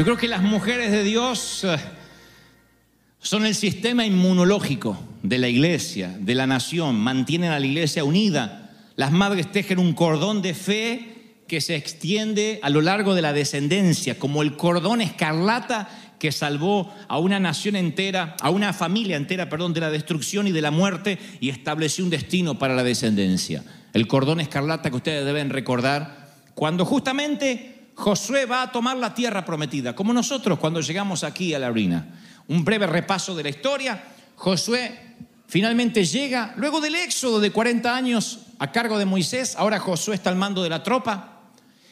Yo creo que las mujeres de Dios eh, son el sistema inmunológico de la iglesia, de la nación, mantienen a la iglesia unida. Las madres tejen un cordón de fe que se extiende a lo largo de la descendencia, como el cordón escarlata que salvó a una nación entera, a una familia entera, perdón, de la destrucción y de la muerte y estableció un destino para la descendencia. El cordón escarlata que ustedes deben recordar cuando justamente Josué va a tomar la tierra prometida, como nosotros cuando llegamos aquí a la arena. Un breve repaso de la historia. Josué finalmente llega, luego del éxodo de 40 años a cargo de Moisés, ahora Josué está al mando de la tropa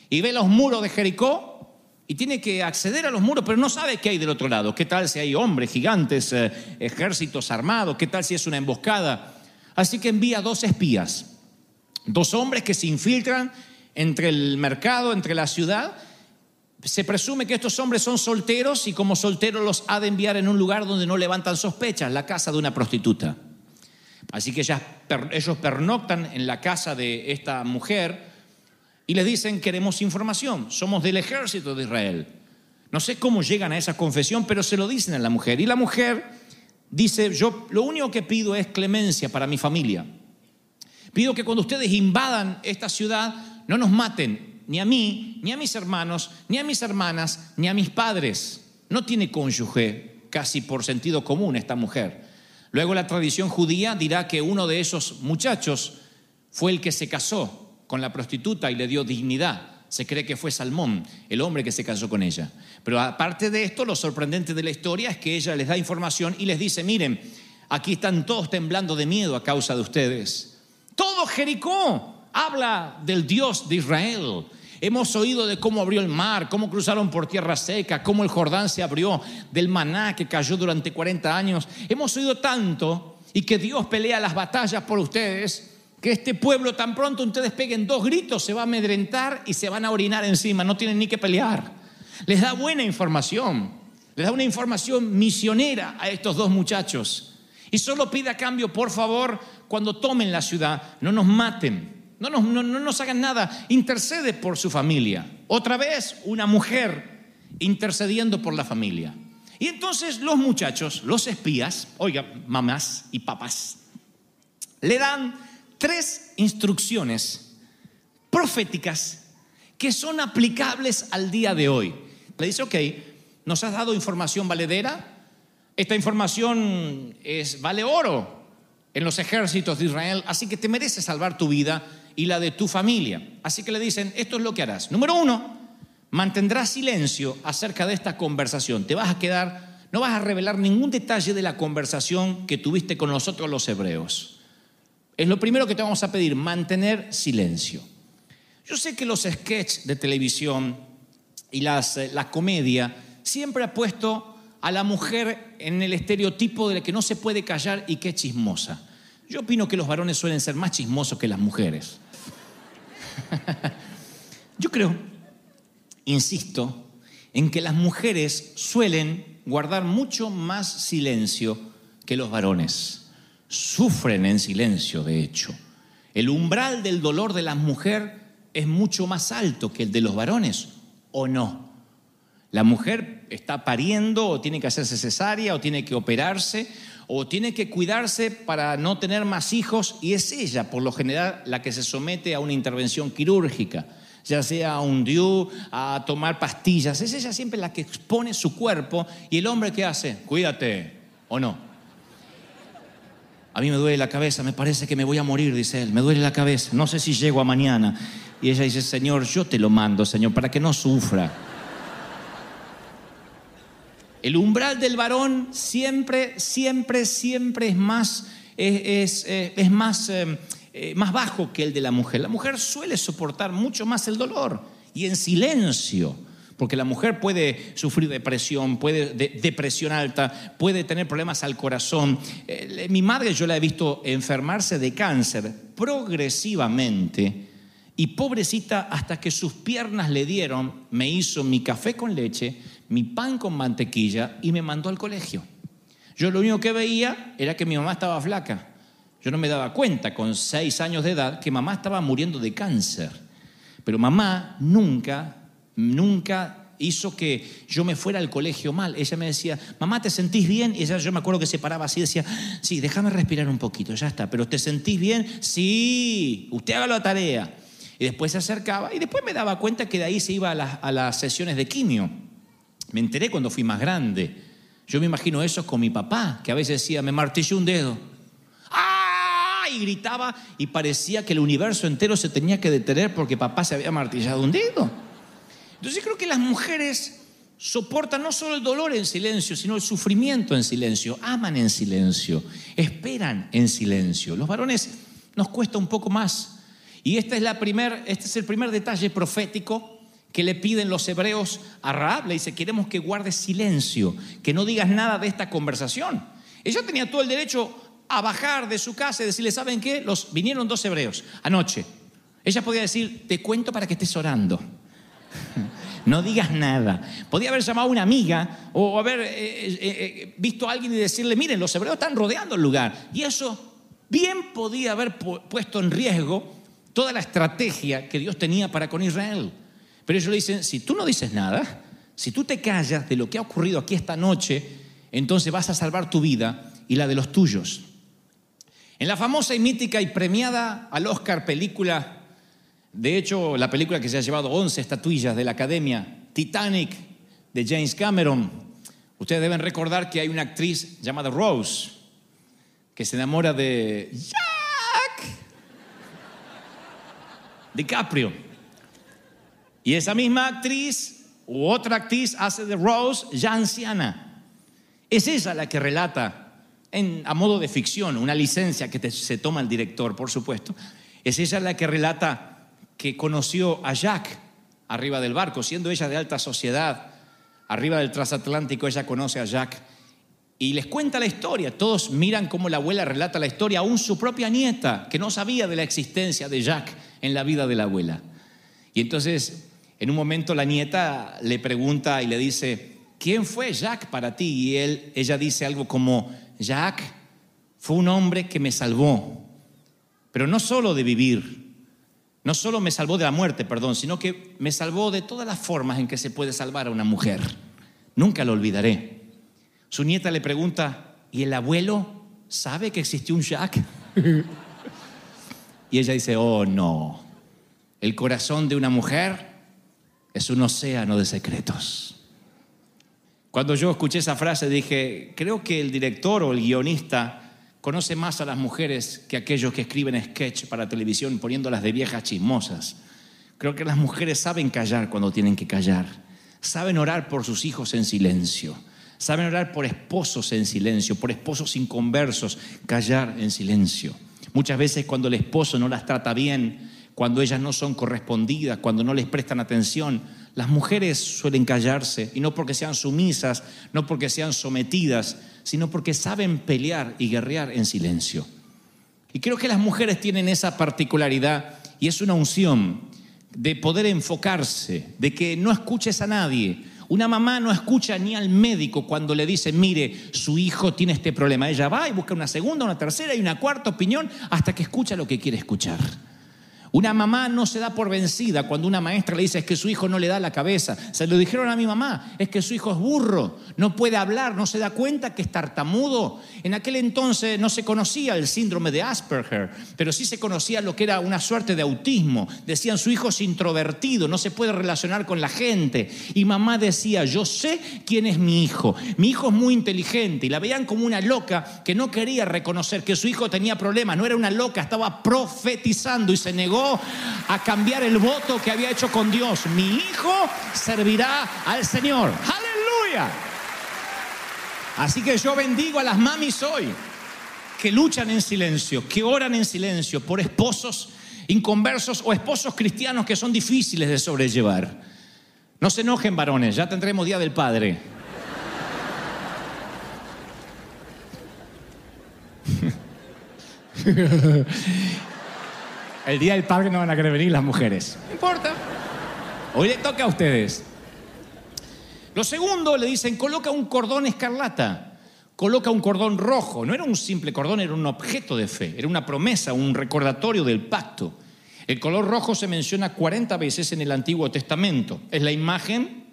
y ve los muros de Jericó y tiene que acceder a los muros, pero no sabe qué hay del otro lado. ¿Qué tal si hay hombres, gigantes, eh, ejércitos armados? ¿Qué tal si es una emboscada? Así que envía dos espías, dos hombres que se infiltran entre el mercado, entre la ciudad. Se presume que estos hombres son solteros y como solteros los ha de enviar en un lugar donde no levantan sospechas, la casa de una prostituta. Así que ellos pernoctan en la casa de esta mujer y les dicen, queremos información, somos del ejército de Israel. No sé cómo llegan a esa confesión, pero se lo dicen a la mujer. Y la mujer dice, yo lo único que pido es clemencia para mi familia. Pido que cuando ustedes invadan esta ciudad, no nos maten, ni a mí, ni a mis hermanos, ni a mis hermanas, ni a mis padres. No tiene cónyuge, casi por sentido común esta mujer. Luego la tradición judía dirá que uno de esos muchachos fue el que se casó con la prostituta y le dio dignidad. Se cree que fue Salmón, el hombre que se casó con ella. Pero aparte de esto, lo sorprendente de la historia es que ella les da información y les dice, miren, aquí están todos temblando de miedo a causa de ustedes. Todo Jericó habla del Dios de Israel. Hemos oído de cómo abrió el mar, cómo cruzaron por tierra seca, cómo el Jordán se abrió, del maná que cayó durante 40 años. Hemos oído tanto y que Dios pelea las batallas por ustedes que este pueblo tan pronto ustedes peguen dos gritos se va a amedrentar y se van a orinar encima, no tienen ni que pelear. Les da buena información, les da una información misionera a estos dos muchachos. Y solo pide a cambio, por favor, cuando tomen la ciudad, no nos maten, no nos, no nos hagan nada, intercede por su familia. Otra vez, una mujer intercediendo por la familia. Y entonces los muchachos, los espías, oiga, mamás y papás, le dan tres instrucciones proféticas que son aplicables al día de hoy. Le dice, ok, nos has dado información valedera, esta información es, vale oro en los ejércitos de Israel, así que te mereces salvar tu vida y la de tu familia. Así que le dicen, esto es lo que harás. Número uno, mantendrás silencio acerca de esta conversación. Te vas a quedar, no vas a revelar ningún detalle de la conversación que tuviste con nosotros los hebreos es lo primero que te vamos a pedir, mantener silencio. Yo sé que los sketches de televisión y las, eh, la comedia siempre ha puesto a la mujer en el estereotipo de la que no se puede callar y que es chismosa. Yo opino que los varones suelen ser más chismosos que las mujeres. Yo creo, insisto, en que las mujeres suelen guardar mucho más silencio que los varones sufren en silencio, de hecho. El umbral del dolor de la mujer es mucho más alto que el de los varones, ¿o no? La mujer está pariendo o tiene que hacerse cesárea o tiene que operarse o tiene que cuidarse para no tener más hijos y es ella, por lo general, la que se somete a una intervención quirúrgica, ya sea a un DIU, a tomar pastillas. Es ella siempre la que expone su cuerpo y el hombre que hace, cuídate o no. A mí me duele la cabeza, me parece que me voy a morir, dice él, me duele la cabeza, no sé si llego a mañana. Y ella dice, Señor, yo te lo mando, Señor, para que no sufra. El umbral del varón siempre, siempre, siempre es más, es, es, más, eh, eh, más bajo que el de la mujer. La mujer suele soportar mucho más el dolor y en silencio porque la mujer puede sufrir depresión, puede depresión alta, puede tener problemas al corazón. Eh, mi madre yo la he visto enfermarse de cáncer progresivamente y pobrecita hasta que sus piernas le dieron, me hizo mi café con leche, mi pan con mantequilla y me mandó al colegio. Yo lo único que veía era que mi mamá estaba flaca. Yo no me daba cuenta con seis años de edad que mamá estaba muriendo de cáncer. Pero mamá nunca nunca hizo que yo me fuera al colegio mal. Ella me decía, mamá, ¿te sentís bien? Y ella, yo me acuerdo que se paraba así y decía, sí, déjame respirar un poquito, ya está, pero ¿te sentís bien? Sí, usted haga la tarea. Y después se acercaba y después me daba cuenta que de ahí se iba a las, a las sesiones de quimio. Me enteré cuando fui más grande. Yo me imagino eso con mi papá, que a veces decía, me martilló un dedo. ¡Ah! Y gritaba y parecía que el universo entero se tenía que detener porque papá se había martillado un dedo. Entonces creo que las mujeres soportan no solo el dolor en silencio, sino el sufrimiento en silencio, aman en silencio, esperan en silencio. Los varones nos cuesta un poco más. Y este es, la primer, este es el primer detalle profético que le piden los hebreos a Raab. Le dice, queremos que guardes silencio, que no digas nada de esta conversación. Ella tenía todo el derecho a bajar de su casa y decirle, ¿saben qué? Los, vinieron dos hebreos anoche. Ella podía decir, te cuento para que estés orando. No digas nada. Podía haber llamado a una amiga o haber eh, eh, eh, visto a alguien y decirle, miren, los hebreos están rodeando el lugar. Y eso bien podía haber puesto en riesgo toda la estrategia que Dios tenía para con Israel. Pero ellos le dicen, si tú no dices nada, si tú te callas de lo que ha ocurrido aquí esta noche, entonces vas a salvar tu vida y la de los tuyos. En la famosa y mítica y premiada al Oscar película, de hecho la película que se ha llevado 11 estatuillas de la Academia, Titanic, de James Cameron, ustedes deben recordar que hay una actriz llamada Rose, que se enamora de Jack DiCaprio. Y esa misma actriz u otra actriz hace de Rose ya anciana. Es ella la que relata a modo de ficción, una licencia que se toma el director, por supuesto. Es ella la que relata que conoció a Jack arriba del barco, siendo ella de alta sociedad. Arriba del transatlántico ella conoce a Jack y les cuenta la historia. Todos miran cómo la abuela relata la historia, aún su propia nieta, que no sabía de la existencia de Jack en la vida de la abuela. Y entonces en un momento la nieta le pregunta y le dice, ¿quién fue Jack para ti? Y él, ella dice algo como, Jack fue un hombre que me salvó, pero no solo de vivir, no solo me salvó de la muerte, perdón, sino que me salvó de todas las formas en que se puede salvar a una mujer. Nunca lo olvidaré. Su nieta le pregunta, ¿y el abuelo sabe que existió un Jack? y ella dice, oh no, el corazón de una mujer es un océano de secretos. Cuando yo escuché esa frase dije, creo que el director o el guionista conoce más a las mujeres que aquellos que escriben sketch para televisión poniéndolas de viejas chismosas. Creo que las mujeres saben callar cuando tienen que callar, saben orar por sus hijos en silencio, saben orar por esposos en silencio, por esposos inconversos, callar en silencio. Muchas veces cuando el esposo no las trata bien, cuando ellas no son correspondidas, cuando no les prestan atención. Las mujeres suelen callarse, y no porque sean sumisas, no porque sean sometidas, sino porque saben pelear y guerrear en silencio. Y creo que las mujeres tienen esa particularidad y es una unción de poder enfocarse, de que no escuches a nadie. Una mamá no escucha ni al médico cuando le dice, mire, su hijo tiene este problema. Ella va y busca una segunda, una tercera y una cuarta opinión hasta que escucha lo que quiere escuchar. Una mamá no se da por vencida cuando una maestra le dice es que su hijo no le da la cabeza. Se lo dijeron a mi mamá, es que su hijo es burro, no puede hablar, no se da cuenta que es tartamudo. En aquel entonces no se conocía el síndrome de Asperger, pero sí se conocía lo que era una suerte de autismo. Decían su hijo es introvertido, no se puede relacionar con la gente. Y mamá decía, yo sé quién es mi hijo. Mi hijo es muy inteligente. Y la veían como una loca que no quería reconocer que su hijo tenía problemas. No era una loca, estaba profetizando y se negó a cambiar el voto que había hecho con Dios. Mi hijo servirá al Señor. Aleluya. Así que yo bendigo a las mamis hoy que luchan en silencio, que oran en silencio por esposos inconversos o esposos cristianos que son difíciles de sobrellevar. No se enojen varones, ya tendremos Día del Padre. El día del padre no van a querer venir las mujeres. No importa. Hoy le toca a ustedes. Lo segundo, le dicen, coloca un cordón escarlata, coloca un cordón rojo. No era un simple cordón, era un objeto de fe, era una promesa, un recordatorio del pacto. El color rojo se menciona 40 veces en el Antiguo Testamento. Es la imagen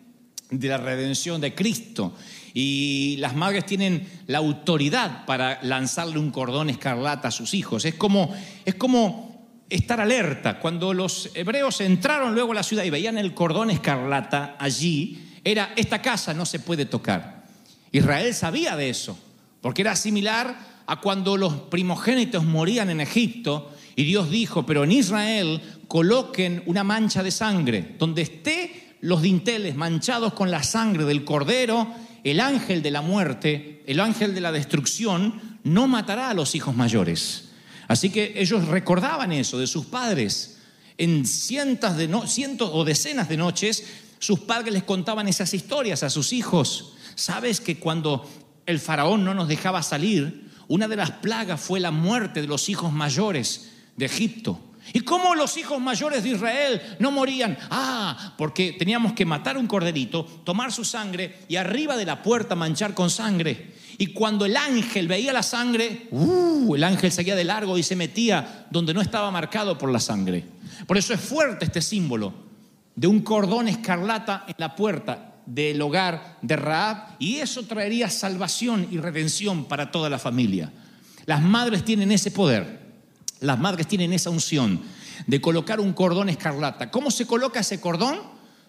de la redención de Cristo. Y las madres tienen la autoridad para lanzarle un cordón escarlata a sus hijos. Es como, es como estar alerta. Cuando los hebreos entraron luego a la ciudad y veían el cordón escarlata allí, era, esta casa no se puede tocar. Israel sabía de eso, porque era similar a cuando los primogénitos morían en Egipto y Dios dijo, pero en Israel coloquen una mancha de sangre, donde esté los dinteles manchados con la sangre del cordero, el ángel de la muerte, el ángel de la destrucción, no matará a los hijos mayores. Así que ellos recordaban eso de sus padres. En cientos, de cientos o decenas de noches, sus padres les contaban esas historias a sus hijos. ¿Sabes que cuando el faraón no nos dejaba salir, una de las plagas fue la muerte de los hijos mayores de Egipto? ¿Y cómo los hijos mayores de Israel no morían? Ah, porque teníamos que matar un corderito, tomar su sangre y arriba de la puerta manchar con sangre. Y cuando el ángel veía la sangre, uh, el ángel seguía de largo y se metía donde no estaba marcado por la sangre. Por eso es fuerte este símbolo de un cordón escarlata en la puerta del hogar de Raab y eso traería salvación y redención para toda la familia. Las madres tienen ese poder, las madres tienen esa unción de colocar un cordón escarlata. ¿Cómo se coloca ese cordón?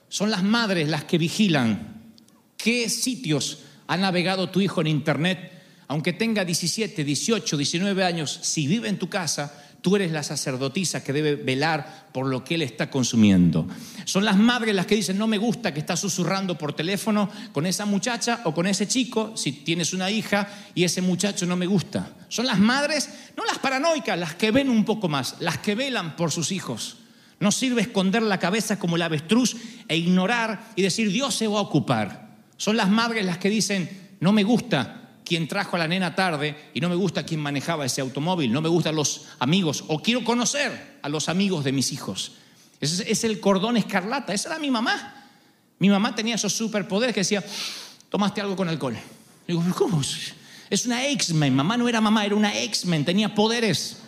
Son las madres las que vigilan qué sitios ha navegado tu hijo en internet, aunque tenga 17, 18, 19 años, si vive en tu casa, Tú eres la sacerdotisa que debe velar por lo que él está consumiendo. Son las madres las que dicen, no me gusta que está susurrando por teléfono con esa muchacha o con ese chico, si tienes una hija y ese muchacho no me gusta. Son las madres, no las paranoicas, las que ven un poco más, las que velan por sus hijos. No sirve esconder la cabeza como el avestruz e ignorar y decir, Dios se va a ocupar. Son las madres las que dicen, no me gusta quien trajo a la nena tarde y no me gusta quien manejaba ese automóvil, no me gustan los amigos o quiero conocer a los amigos de mis hijos. Ese es el cordón escarlata, esa era mi mamá. Mi mamá tenía esos superpoderes que decía, tomaste algo con alcohol. Digo, ¿cómo? Es una X-Men, mamá no era mamá, era una X-Men, tenía poderes.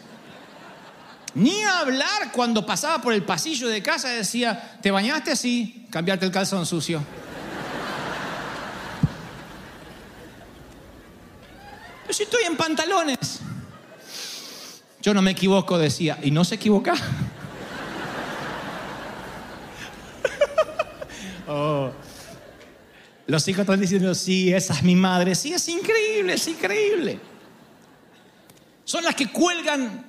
Ni hablar cuando pasaba por el pasillo de casa decía, ¿te bañaste así? Cambiarte el calzón sucio. Yo si estoy en pantalones. Yo no me equivoco, decía. Y no se equivoca. Oh. Los hijos están diciendo, sí, esa es mi madre. Sí, es increíble, es increíble. Son las que cuelgan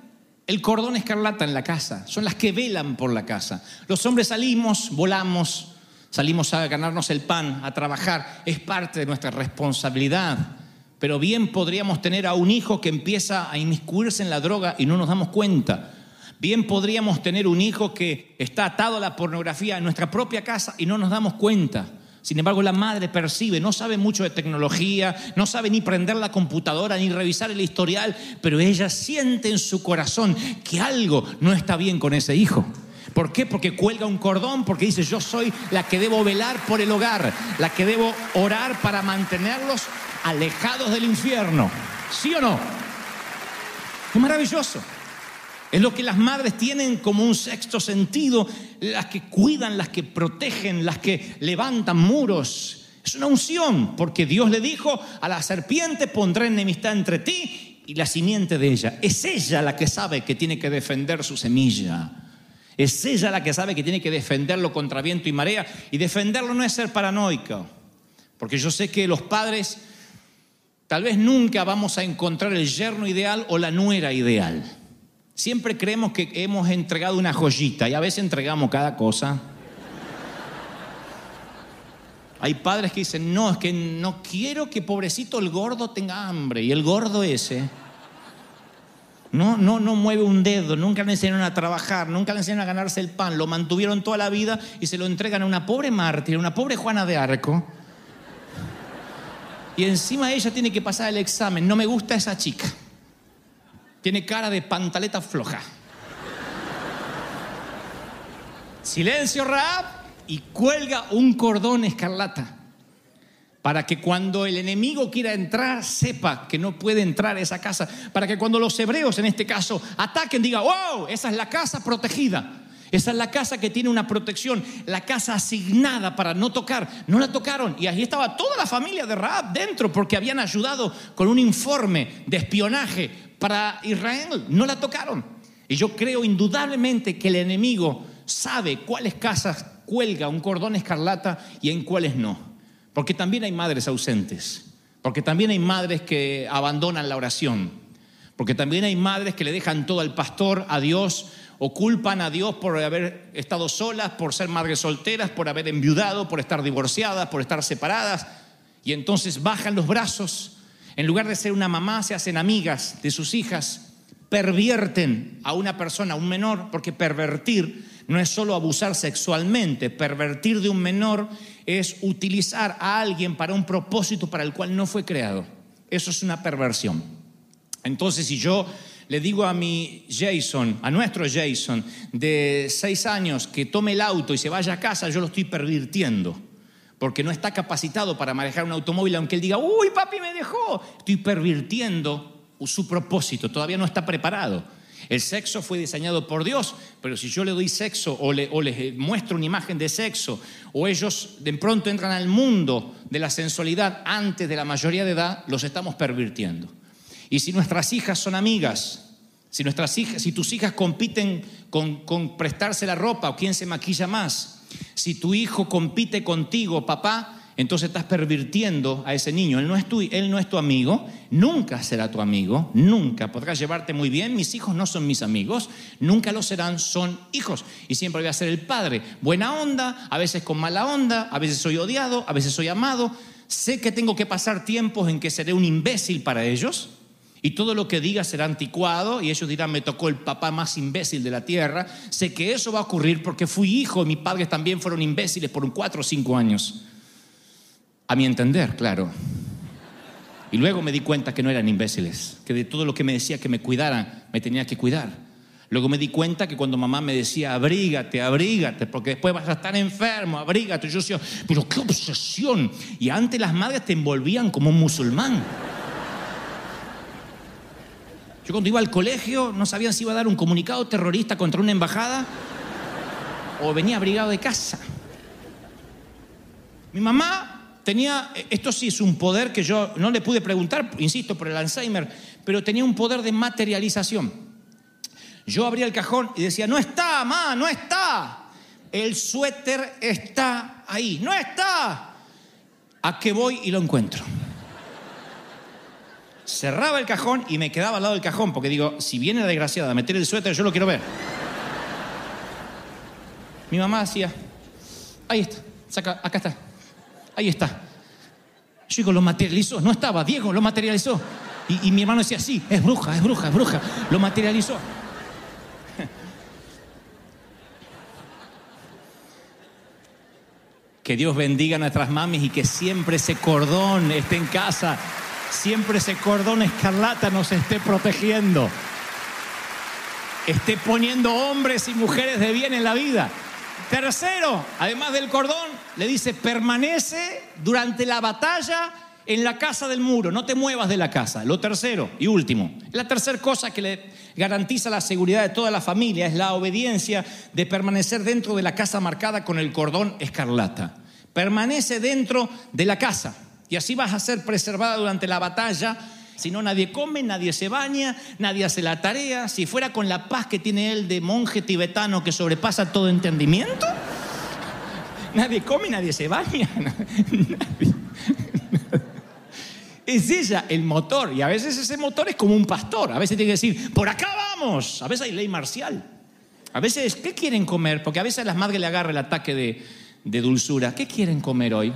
el cordón escarlata en la casa. Son las que velan por la casa. Los hombres salimos, volamos, salimos a ganarnos el pan, a trabajar. Es parte de nuestra responsabilidad pero bien podríamos tener a un hijo que empieza a inmiscuirse en la droga y no nos damos cuenta. Bien podríamos tener un hijo que está atado a la pornografía en nuestra propia casa y no nos damos cuenta. Sin embargo, la madre percibe, no sabe mucho de tecnología, no sabe ni prender la computadora, ni revisar el historial, pero ella siente en su corazón que algo no está bien con ese hijo. ¿Por qué? Porque cuelga un cordón, porque dice, yo soy la que debo velar por el hogar, la que debo orar para mantenerlos alejados del infierno. ¿Sí o no? Es maravilloso. Es lo que las madres tienen como un sexto sentido, las que cuidan, las que protegen, las que levantan muros. Es una unción, porque Dios le dijo a la serpiente, pondré enemistad entre ti y la simiente de ella. Es ella la que sabe que tiene que defender su semilla. Es ella la que sabe que tiene que defenderlo contra viento y marea. Y defenderlo no es ser paranoico, porque yo sé que los padres Tal vez nunca vamos a encontrar el yerno ideal o la nuera ideal. Siempre creemos que hemos entregado una joyita y a veces entregamos cada cosa. Hay padres que dicen, no, es que no quiero que pobrecito el gordo tenga hambre. Y el gordo ese no, no, no mueve un dedo, nunca le enseñaron a trabajar, nunca le enseñaron a ganarse el pan, lo mantuvieron toda la vida y se lo entregan a una pobre mártir, a una pobre Juana de Arco y encima ella tiene que pasar el examen. No me gusta esa chica. Tiene cara de pantaleta floja. Silencio, Raab, y cuelga un cordón escarlata para que cuando el enemigo quiera entrar sepa que no puede entrar a esa casa, para que cuando los hebreos en este caso ataquen diga, wow, esa es la casa protegida. Esa es la casa que tiene una protección, la casa asignada para no tocar. No la tocaron. Y allí estaba toda la familia de Raab dentro porque habían ayudado con un informe de espionaje para Israel. No la tocaron. Y yo creo indudablemente que el enemigo sabe cuáles casas cuelga un cordón escarlata y en cuáles no. Porque también hay madres ausentes. Porque también hay madres que abandonan la oración. Porque también hay madres que le dejan todo al pastor, a Dios, o a Dios por haber estado solas, por ser madres solteras, por haber enviudado, por estar divorciadas, por estar separadas. Y entonces bajan los brazos. En lugar de ser una mamá, se hacen amigas de sus hijas. Pervierten a una persona, a un menor, porque pervertir no es solo abusar sexualmente. Pervertir de un menor es utilizar a alguien para un propósito para el cual no fue creado. Eso es una perversión. Entonces, si yo le digo a mi Jason, a nuestro Jason, de seis años, que tome el auto y se vaya a casa, yo lo estoy pervirtiendo. Porque no está capacitado para manejar un automóvil, aunque él diga, uy, papi me dejó. Estoy pervirtiendo su propósito, todavía no está preparado. El sexo fue diseñado por Dios, pero si yo le doy sexo o, o, les muestro una imagen de sexo, o ellos de pronto entran al mundo de la sensualidad antes de la mayoría de edad, los estamos pervirtiendo. Y si nuestras hijas son amigas, si, nuestras hijas, si tus hijas compiten con, con prestarse la ropa o quién se maquilla más, si tu hijo compite contigo, papá, entonces estás pervirtiendo a ese niño. Él no, es tu, él no es tu amigo, nunca será tu amigo, nunca. Podrás llevarte muy bien, mis hijos no son mis amigos, nunca lo serán, son hijos. Y siempre voy a ser el padre. Buena onda, a veces con mala onda, a veces soy odiado, a veces soy amado. Sé que tengo que pasar tiempos en que seré un imbécil para ellos, y todo lo que diga será anticuado y ellos dirán, me tocó el papá más imbécil de la tierra. Sé que eso va a ocurrir porque fui hijo y mis padres también fueron imbéciles por cuatro o cinco años. A mi entender, claro. Y luego me di cuenta que no eran imbéciles, que de todo lo que me decía que me cuidaran, me tenía que cuidar. Luego me di cuenta que cuando mamá me decía, abrígate, abrígate, porque después vas a estar enfermo, abrígate, yo decía, pero qué obsesión. Y antes las madres te envolvían como un musulmán. Yo cuando iba al colegio no sabían si iba a dar un comunicado terrorista contra una embajada o venía abrigado de casa. Mi mamá tenía, esto sí es un poder que yo no le pude preguntar, insisto, por el Alzheimer, pero tenía un poder de materialización. Yo abría el cajón y decía, no está, mamá, no está. El suéter está ahí, no está. ¿A qué voy y lo encuentro? Cerraba el cajón y me quedaba al lado del cajón, porque digo, si viene la desgraciada a meter el suéter, yo lo quiero ver. Mi mamá hacía, ahí está, saca, acá está, ahí está. Yo digo, lo materializó, no estaba, Diego lo materializó. Y, y mi hermano decía, sí, es bruja, es bruja, es bruja, lo materializó. Que Dios bendiga a nuestras mamis y que siempre ese cordón esté en casa siempre ese cordón escarlata nos esté protegiendo, esté poniendo hombres y mujeres de bien en la vida. Tercero, además del cordón, le dice, permanece durante la batalla en la casa del muro, no te muevas de la casa. Lo tercero y último, la tercera cosa que le garantiza la seguridad de toda la familia es la obediencia de permanecer dentro de la casa marcada con el cordón escarlata. Permanece dentro de la casa. Y así vas a ser preservada durante la batalla. Si no, nadie come, nadie se baña, nadie hace la tarea. Si fuera con la paz que tiene él de monje tibetano que sobrepasa todo entendimiento, nadie come, nadie se baña. Es ella el motor. Y a veces ese motor es como un pastor. A veces tiene que decir, por acá vamos. A veces hay ley marcial. A veces, ¿qué quieren comer? Porque a veces a las madres le agarra el ataque de, de dulzura. ¿Qué quieren comer hoy?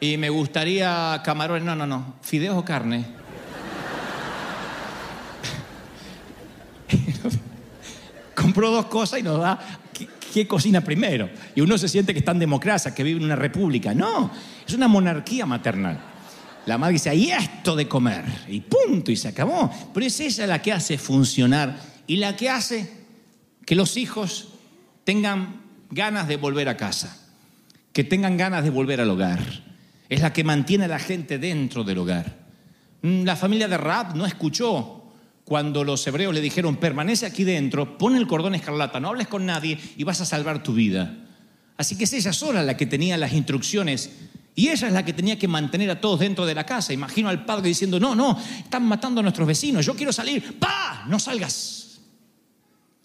Y me gustaría camarones, no, no, no, fideos o carne. Compró dos cosas y nos da ¿qué, cocina primero. Y uno se siente que está en democracia, que vive en una república. No, es una monarquía maternal. La madre dice, ahí esto de comer. Y punto, y se acabó. Pero es ella la que hace funcionar y la que hace que los hijos tengan ganas de volver a casa, que tengan ganas de volver al hogar es la que mantiene a la gente dentro del hogar. Mm, la familia de Raab no escuchó cuando los hebreos le dijeron, permanece aquí dentro, pon el cordón escarlata, no hables con nadie y vas a salvar tu vida. Así que es ella sola la que tenía las instrucciones y ella es la que tenía que mantener a todos dentro de la casa. Imagino al padre diciendo, no, no, están matando a nuestros vecinos, yo quiero salir, ¡pa! No salgas.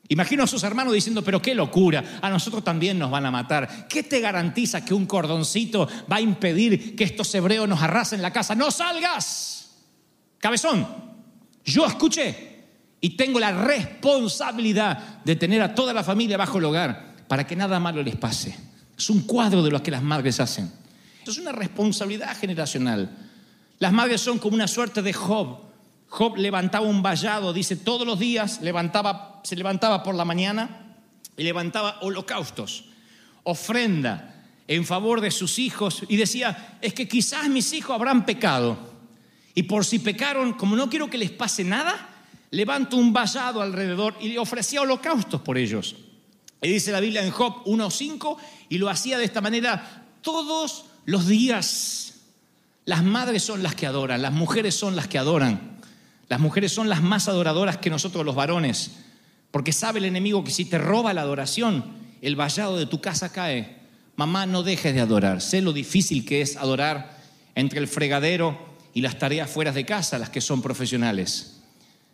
Imagino a sus hermanos diciendo, pero qué locura, a nosotros también nos van a matar. ¿Qué te garantiza que un cordoncito va a impedir que estos hebreos nos arrasen la casa? No salgas. Cabezón, yo escuché y tengo la responsabilidad de tener a toda la familia bajo el hogar para que nada malo les pase. Es un cuadro de lo que las madres hacen. es una responsabilidad generacional. Las madres son como una suerte de Job. Job levantaba un vallado, dice, todos los días levantaba, se levantaba por la mañana y levantaba holocaustos, ofrenda en favor de sus hijos y decía, es que quizás mis hijos habrán pecado y por si pecaron, como no quiero que les pase nada, levanto un vallado alrededor y le ofrecía holocaustos por ellos. Y dice la Biblia en Job 1.5 y lo hacía de esta manera todos los días. Las madres son las que adoran, las mujeres son las que adoran. Las mujeres son las más adoradoras que nosotros los varones, porque sabe el enemigo que si te roba la adoración, el vallado de tu casa cae. Mamá, no dejes de adorar. Sé lo difícil que es adorar entre el fregadero y las tareas fuera de casa, las que son profesionales.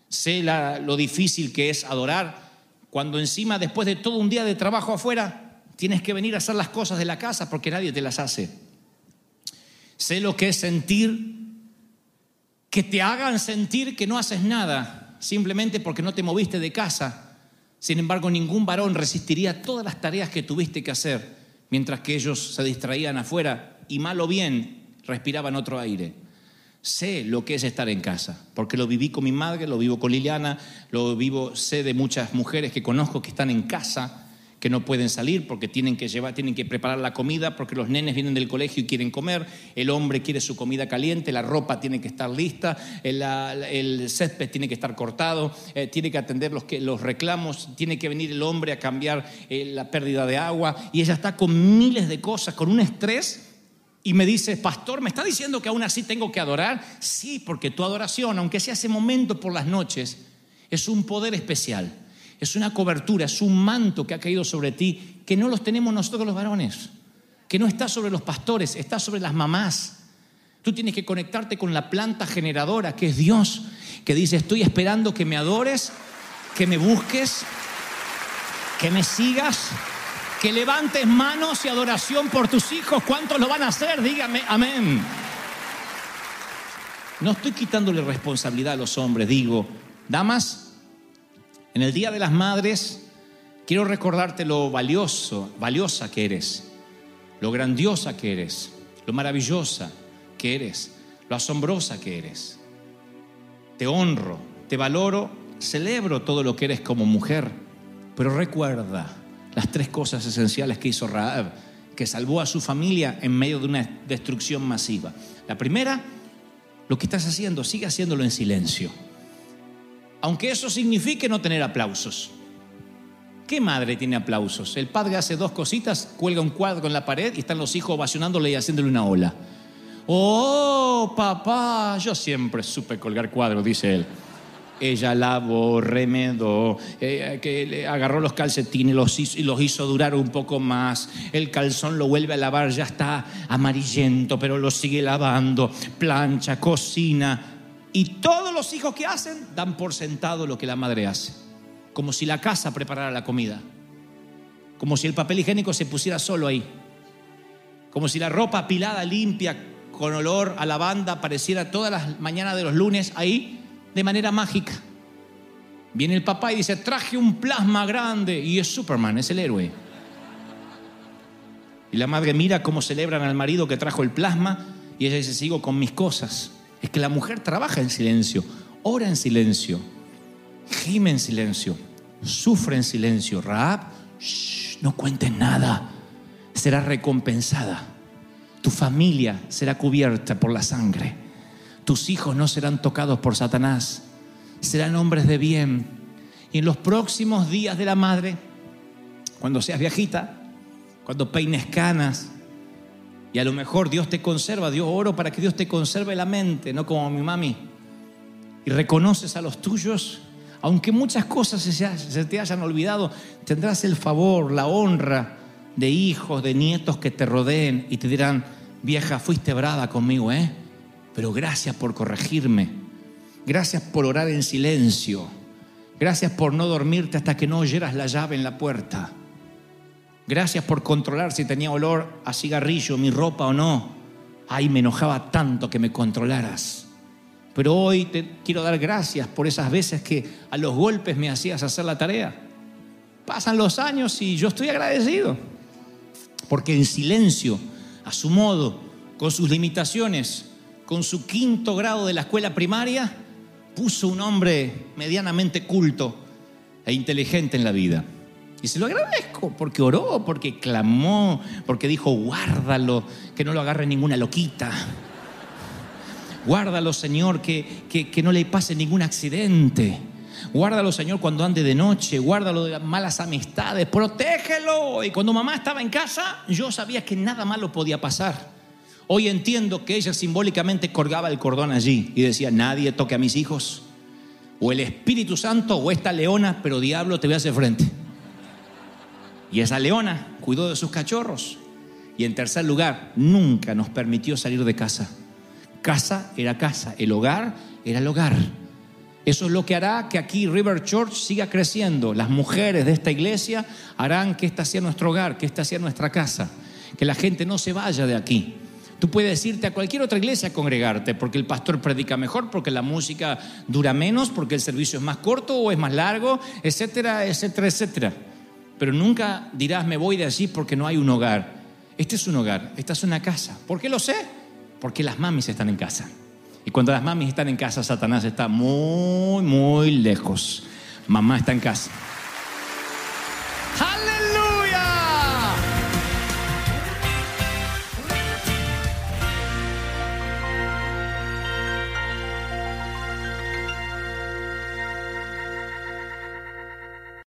Sé lo difícil que es adorar cuando encima, después de todo un día de trabajo afuera, tienes que venir a hacer las cosas de la casa porque nadie te las hace. Sé lo que es sentir que te hagan sentir que no haces nada simplemente porque no te moviste de casa. Sin embargo, ningún varón resistiría todas las tareas que tuviste que hacer mientras que ellos se distraían afuera y mal o bien respiraban otro aire. Sé lo que es estar en casa, porque lo viví con mi madre, lo vivo con Liliana, lo vivo, sé de muchas mujeres que conozco que están en casa, que no pueden salir porque tienen que llevar, tienen que preparar la comida, porque los nenes vienen del colegio y quieren comer, el hombre quiere su comida caliente, la ropa tiene que estar lista, el, césped tiene que estar cortado, eh, tiene que atender los, los reclamos, tiene que venir el hombre a cambiar eh, la pérdida de agua, y ella está con miles de cosas, con un estrés y me dice, pastor, ¿me está diciendo que aún así tengo que adorar? Sí, porque tu adoración, aunque sea ese momento por las noches, es un poder especial, es una cobertura, es un manto que ha caído sobre ti, que no los tenemos nosotros los varones, que no está sobre los pastores, está sobre las mamás. Tú tienes que conectarte con la planta generadora, que es Dios, que dice, estoy esperando que me adores, que me busques, que me sigas que levantes manos y adoración por tus hijos. ¿Cuántos lo van a hacer? Dígame, amén. No estoy quitándole responsabilidad a los hombres, digo, damas, en el Día de las Madres quiero recordarte lo valioso, valiosa que eres, lo grandiosa que eres, lo maravillosa que eres, lo asombrosa que eres. Te honro, te valoro, celebro todo lo que eres como mujer, pero recuerda, las tres cosas esenciales que hizo Raab, que salvó a su familia en medio de una destrucción masiva. La primera, lo que estás haciendo, sigue haciéndolo en silencio. Aunque eso signifique no tener aplausos. ¿Qué madre tiene aplausos? El padre hace dos cositas, cuelga un cuadro en la pared y están los hijos ovacionándole y haciéndole una ola. Oh, papá, yo siempre supe colgar cuadros, dice él ella lavó, remedó, eh, que le agarró los calcetines y los hizo durar un poco más. El calzón lo vuelve a lavar, ya está amarillento, pero lo sigue lavando. Plancha, cocina. Y todos los hijos que hacen dan por sentado lo que la madre hace. Como si la casa preparara la comida. Como si el papel higiénico se pusiera solo ahí. Como si la ropa apilada, limpia, con olor a lavanda, apareciera todas las mañanas de los lunes ahí de manera mágica. Viene el papá y dice, traje un plasma grande y es Superman, es el héroe. Y la madre mira cómo celebran al marido que trajo el plasma y ella dice, sigo con mis cosas. Es que la mujer trabaja en silencio, ora en silencio, gime en silencio, sufre en silencio. Raab, no cuentes nada, será recompensada. Tu familia será cubierta por la sangre. Tus hijos no serán tocados por Satanás, serán hombres de bien. Y en los próximos días de la madre, cuando seas viejita, cuando peines canas, y a lo mejor Dios te conserva, Dios oro para que Dios te conserve la mente, no como mi mami. y reconoces a los tuyos, aunque muchas cosas se, te hayan olvidado, tendrás el favor, la honra de hijos, de nietos que te rodeen y te dirán, vieja, fuiste brava conmigo, ¿eh? Pero gracias por corregirme, gracias por orar en silencio, gracias por no dormirte hasta que no oyeras la llave en la puerta. Gracias por controlar si tenía olor a cigarrillo mi ropa o no. Ay, me enojaba tanto que me controlaras. Pero hoy te quiero dar gracias por esas veces que a los golpes me hacías hacer la tarea. Pasan los años y yo estoy agradecido. Porque en silencio, a su modo, con sus limitaciones, con su quinto grado de la escuela primaria, puso un hombre medianamente culto e inteligente en la vida. Y se lo agradezco porque oró, porque clamó, porque dijo, guárdalo, que no lo agarre ninguna loquita. Guárdalo, Señor, que, que, no le pase ningún accidente. Guárdalo, Señor, cuando ande de noche. Guárdalo de malas amistades. Protégelo. Y cuando mamá estaba en casa, yo sabía que nada malo podía pasar. Hoy entiendo que ella simbólicamente colgaba el cordón allí y decía, nadie toque a mis hijos. O el Espíritu Santo o esta leona, pero diablo te voy a hacer frente. Y esa leona cuidó de sus cachorros. Y en tercer lugar, nunca nos permitió salir de casa. Casa era casa, el hogar era el hogar. Eso es lo que hará que aquí River Church siga creciendo. Las mujeres de esta iglesia harán que esta sea nuestro hogar, que esta sea nuestra casa, que la gente no se vaya de aquí. Tú puedes irte a cualquier otra iglesia a congregarte porque el pastor predica mejor, porque la música dura menos, porque el servicio es más corto o es más largo, etcétera, etcétera, etcétera. Pero nunca dirás me voy de allí porque no hay un hogar. Este es un hogar, esta es una casa. ¿Por qué lo sé? Porque las mamis están en casa. Y cuando las mamis están en casa, Satanás está muy, muy lejos. Mamá está en casa.